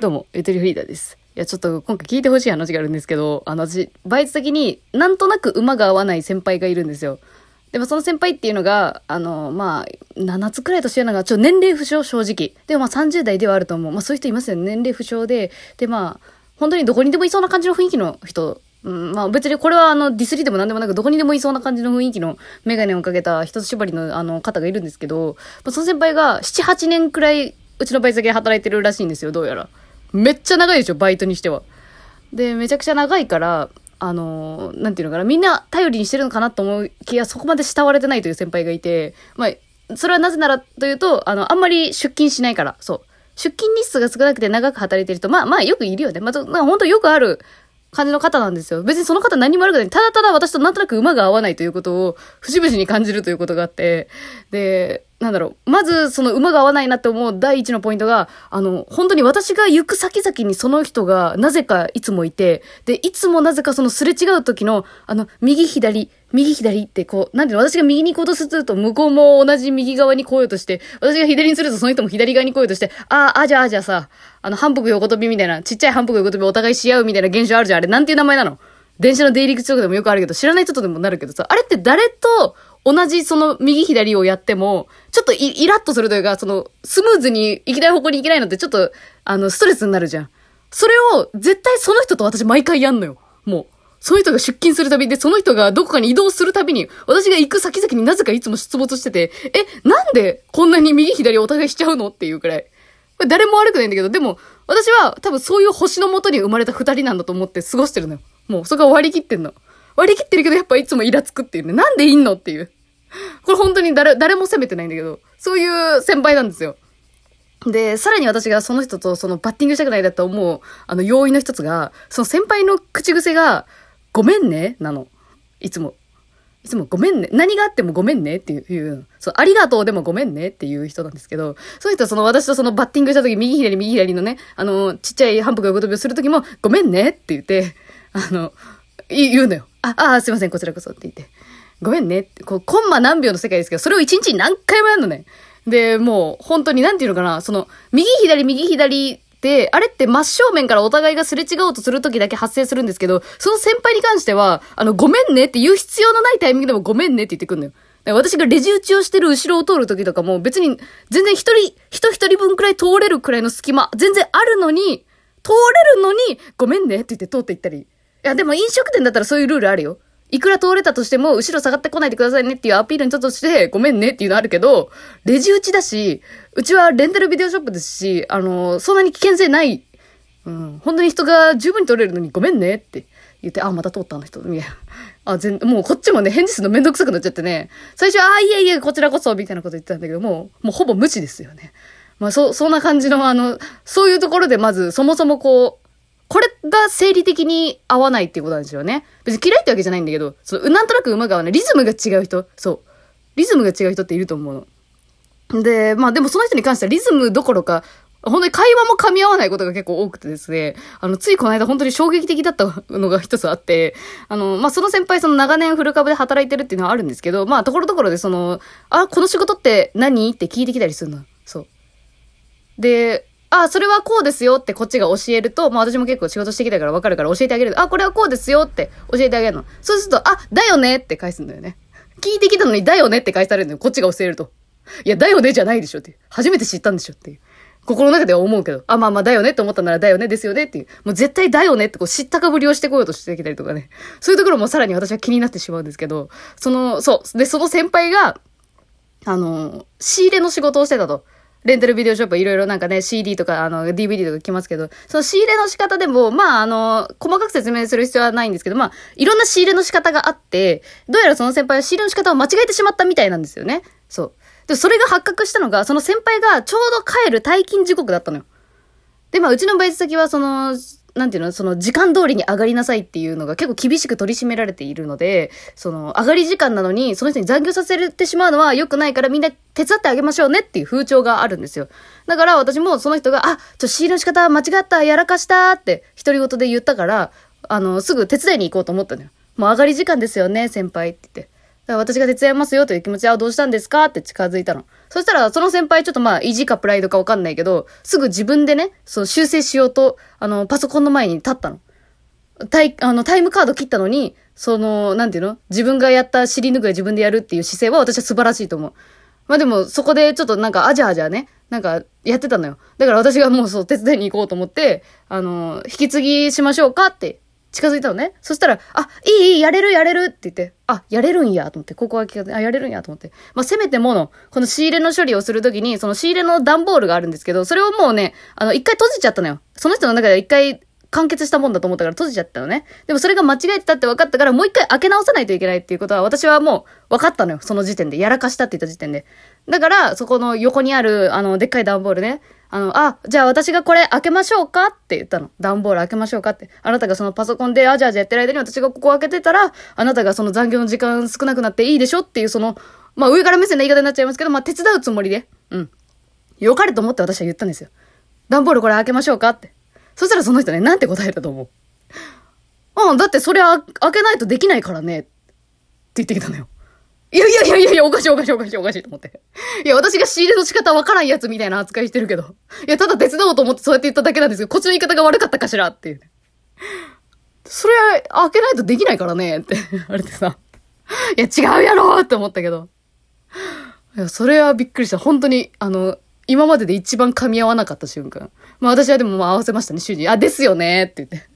どうも、ゆとりフリーダです。いや、ちょっと今回聞いてほしい話があるんですけど、あの、私、バイト先になんとなく馬が合わない先輩がいるんですよ。でもその先輩っていうのが、あの、まあ、7つくらい年上なのが、ちょ、年齢不詳、正直。でもまあ30代ではあると思う。まあそういう人いますよね。年齢不詳で。で、まあ、本当にどこにでもいそうな感じの雰囲気の人。うん、まあ別にこれはあの、ディスリでも何でもなく、どこにでもいそうな感じの雰囲気のメガネをかけた一つ縛りのあの方がいるんですけど、まあ、その先輩が7、8年くらい、うちのバイト先で働いてるらしいんですよ、どうやら。めっちゃ長いでしょ、バイトにしては。で、めちゃくちゃ長いから、あのーなんていうのかな、みんな頼りにしてるのかなと思う気がそこまで慕われてないという先輩がいて、まあ、それはなぜならというと、あの、あんまり出勤しないから、そう。出勤日数が少なくて長く働いてる人、まあまあよくいるよね。まあ、まあ、本当よくある感じの方なんですよ。別にその方何も悪くない。ただただ私となんとなく馬が合わないということを、節々に感じるということがあって、で、なんだろう。まず、その馬が合わないなって思う第一のポイントが、あの、本当に私が行く先々にその人がなぜかいつもいて、で、いつもなぜかそのすれ違う時の、あの、右左、右左ってこう、なんていうの、私が右に行こうとすると、向こうも同じ右側に来ようとして、私が左にするとその人も左側に来ようとして、ああ、あじゃあ、じゃあさ、あの、反復横跳びみたいな、ちっちゃい反復横跳びお互いし合うみたいな現象あるじゃん。あれ、なんていう名前なの？電車の出入り口とかでもよくあるけど、知らない人とでもなるけどさ、あれって誰と同じその右左をやっても、ちょっとイラッとするというか、その、スムーズに行きたい方向に行けないのってちょっと、あの、ストレスになるじゃん。それを、絶対その人と私毎回やんのよ。もう。その人が出勤するたびで、その人がどこかに移動するたびに、私が行く先々になぜかいつも出没してて、え、なんでこんなに右左お互いしちゃうのっていうくらい。これ誰も悪くないんだけど、でも、私は多分そういう星のもとに生まれた二人なんだと思って過ごしてるのよ。もう、そこは割り切ってんの。割り切ってるけど、やっぱいつもイラつくっていうね。なんでいんのっていう。これ本当に誰、誰も責めてないんだけど、そういう先輩なんですよ。で、さらに私がその人とそのバッティングしたくないだと思う、あの要因の一つが、その先輩の口癖が、ごめんね、なの。いつも。いつもごめんね。何があってもごめんねっていう、そう、ありがとうでもごめんねっていう人なんですけど、そういう人はその私とそのバッティングした時、右左右左のね、あの、ちっちゃい反復横跳びをする時も、ごめんねって言って、あの、言うのよ。あ、あ、すいません、こちらこそって言って。ごめんねって、こう、コンマ何秒の世界ですけど、それを一日に何回もやるのね。で、もう、本当に、なんていうのかな、その、右左右左、あれって真正面からお互いがすれ違おうとするときだけ発生するんですけど、その先輩に関しては、あの、ごめんねって言う必要のないタイミングでもごめんねって言ってくんのよ。私がレジ打ちをしてる後ろを通るときとかも、別に、全然一人、人一人分くらい通れるくらいの隙間、全然あるのに、通れるのに、ごめんねって言って通っていったり。いや、でも飲食店だったらそういうルールあるよ。いくら通れたとしても、後ろ下がってこないでくださいねっていうアピールにちょっとして、ごめんねっていうのあるけど、レジ打ちだし、うちはレンタルビデオショップですし、あの、そんなに危険性ない、うん、本当に人が十分に取れるのにごめんねって言って、あ、また通ったあの人、いな。あ、全、もうこっちもね、返事するのめんどくさくなっちゃってね、最初は、あ、いえいえ、こちらこそ、みたいなこと言ってたんだけど、も、もうほぼ無知ですよね。まあ、そ、そんな感じの、あの、そういうところでまず、そもそもこう、これが生理的に合わないっていうことなんですよね。別に嫌いってわけじゃないんだけど、そのなんとなく馬が合わない。リズムが違う人。そう。リズムが違う人っていると思うの。で、まあでもその人に関してはリズムどころか、本当に会話も噛み合わないことが結構多くてですね、あの、ついこの間本当に衝撃的だったのが一つあって、あの、まあその先輩その長年フル株で働いてるっていうのはあるんですけど、まあところどころでその、あ、この仕事って何？って聞いてきたりするの。そう。で、あ、それはこうですよってこっちが教えると、まあ私も結構仕事してきたから分かるから教えてあげる。あ、これはこうですよって教えてあげるの。そうすると、あ、だよねって返すんだよね。聞いてきたのにだよねって返されるのよ。こっちが教えると。いや、だよねじゃないでしょって。初めて知ったんでしょっていう。心の中では思うけど、あ、まあまあだよねって思ったならだよねですよねっていう。もう絶対だよねってこう知ったかぶりをしてこようとしてきたりとかね。そういうところもさらに私は気になってしまうんですけど、その、そう。で、その先輩が、あの、仕入れの仕事をしてたと。レンタルビデオショップいろいろなんかね、CD とか、あの、DVD とか来ますけど、その仕入れの仕方でも、まあ、あの、細かく説明する必要はないんですけど、まあ、いろんな仕入れの仕方があって、どうやらその先輩は仕入れの仕方を間違えてしまったみたいなんですよね。そう。で、それが発覚したのが、その先輩がちょうど帰る退勤時刻だったのよ。で、まあ、うちのバイト先は、その、なんていうの、その時間通りに上がりなさいっていうのが結構厳しく取り締められているので、その上がり時間なのに、その人に残業させてしまうのは良くないからみんな手伝ってあげましょうねっていう風潮があるんですよ。だから私もその人が、あ、ちょっと仕入れの仕方間違った、やらかしたって独り言で言ったから、あの、すぐ手伝いに行こうと思ったのよ。もう上がり時間ですよね、先輩って言って。から私が手伝いますよという気持ちはどうしたんですか？って近づいたの。そしたら、その先輩ちょっとまあ、意地かプライドかわかんないけど、すぐ自分でね、そう、修正しようと、あの、パソコンの前に立ったの。タイ、あの、タイムカード切ったのに、その、なんていうの？自分がやった尻拭い自分でやるっていう姿勢は私は素晴らしいと思う。まあでも、そこでちょっとなんか、あじゃあじゃあね、なんか、やってたのよ。だから私がもうそう、手伝いに行こうと思って、あの、引き継ぎしましょうかって近づいたのね。そしたら、あ、いい、いい、やれる、やれるって言って、あ、やれるんや、と思って、ここは聞かず、あ、やれるんや、と思って。まあ、せめてもの、この仕入れの処理をするときに、その仕入れの段ボールがあるんですけど、それをもうね、あの、一回閉じちゃったのよ。その人の中で一回完結したもんだと思ったから閉じちゃったのね。でもそれが間違えてたって分かったから、もう一回開け直さないといけないっていうことは、私はもう分かったのよ。その時点で。やらかしたって言った時点で。だから、そこの横にある、あの、でっかい段ボールね。あの、あ、じゃあ私がこれ開けましょうかって言ったの。段ボール開けましょうかって。あなたがそのパソコンで、あ、じゃあじゃやってる間に私がここ開けてたら、あなたがその残業の時間少なくなっていいでしょっていう、その、まあ上から目線の言い方になっちゃいますけど、まあ手伝うつもりで。うん。よかれと思って私は言ったんですよ。段ボールこれ開けましょうかって。そしたらその人ね、なんて答えたと思ううん、だってそれ開けないとできないからね。って言ってきたのよ。いやいやいやいやいや、おかしいおかしいおかしいおかしいと思って。いや、私が仕入れの仕方わからんやつみたいな扱いしてるけど。いや、ただ手伝おうと思ってそうやって言っただけなんですけど、こっちの言い方が悪かったかしらっていう。それ、開けないとできないからね、って 言われてさ。いや、違うやろって思ったけど。いや、それはびっくりした。本当に、あの、今までで一番噛み合わなかった瞬間。まあ私はでもまあ合わせましたね、主人。あ、ですよねって言って。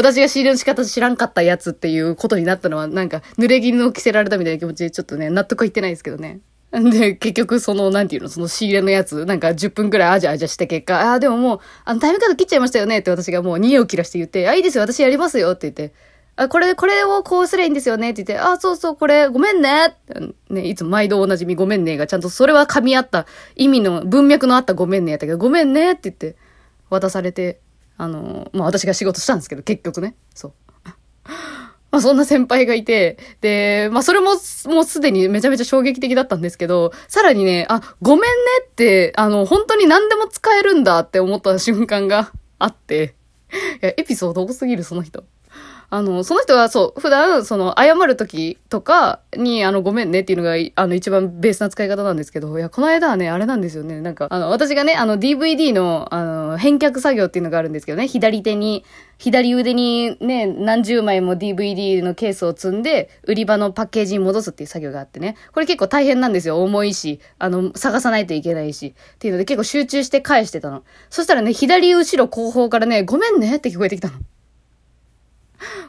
私が仕入れの仕方知らんかったやつっていうことになったのは、なんか、濡れ衣の着せられたみたいな気持ちで、ちょっとね、納得いってないですけどね。で、結局、その、なんていうの、その仕入れのやつ、なんか10分くらいあじゃあじゃした結果、ああ、でももう、あの、タイムカード切っちゃいましたよねって私がもう2を切らして言って、あ、いいですよ、私やりますよって言って、あ、これ、これをこうすりゃいいんですよねって言って、あ、そうそう、これ、ごめんねね、いつも毎度おなじみごめんねが、ちゃんとそれは噛み合った、意味の、文脈のあったごめんねやったけど、ごめんねって言って、渡されて、あの、まあ、私が仕事したんですけど、結局ね。そう。まあそんな先輩がいて、で、まあそれももうすでにめちゃめちゃ衝撃的だったんですけど、さらにね、あ、ごめんねって、あの、本当に何でも使えるんだって思った瞬間があって、いや、エピソード多すぎる、その人。あの、その人はそう、普段、その、謝る時とかに、あの、ごめんねっていうのが、あの、一番ベースな使い方なんですけど、いや、この間はね、あれなんですよね。なんか、あの、私がね、あの、DVD の、あの、返却作業っていうのがあるんですけどね、左手に、左腕にね、何十枚も DVD のケースを積んで、売り場のパッケージに戻すっていう作業があってね。これ結構大変なんですよ。重いし、あの、探さないといけないし。っていうので結構集中して返してたの。そしたらね、左後ろ後方からね、ごめんねって聞こえてきたの。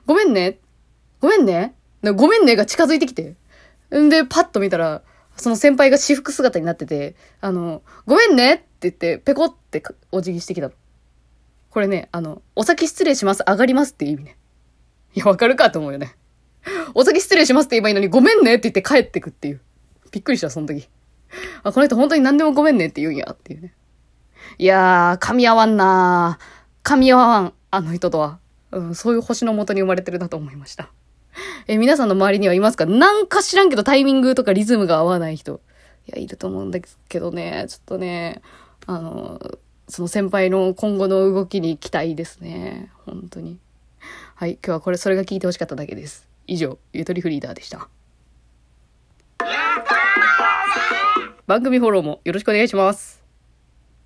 ごめんね。ごめんね。ごめんねが近づいてきて。んで、パッと見たら、その先輩が私服姿になってて、あの、ごめんねって言って、ペコってお辞儀してきたの。これね、あの、お先失礼します、上がりますっていう意味ね。いや、わかるかと思うよね。お先失礼しますって言えばいいのに、ごめんねって言って帰ってくっていう。びっくりした、その時。あ、この人本当に何でもごめんねって言うんや、っていうね。いやー、噛み合わんなー。噛み合わん、あの人とは。うん、そういう星のもとに生まれてるなと思いました。え、皆さんの周りにはいますか？なんか知らんけどタイミングとかリズムが合わない人。いや、いると思うんですけどね、ちょっとね、あの、その先輩の今後の動きに期待ですね。本当に。はい、今日はこれ、それが聞いてほしかっただけです。以上、ゆとりフリーダーでした。番組フォローもよろしくお願いします。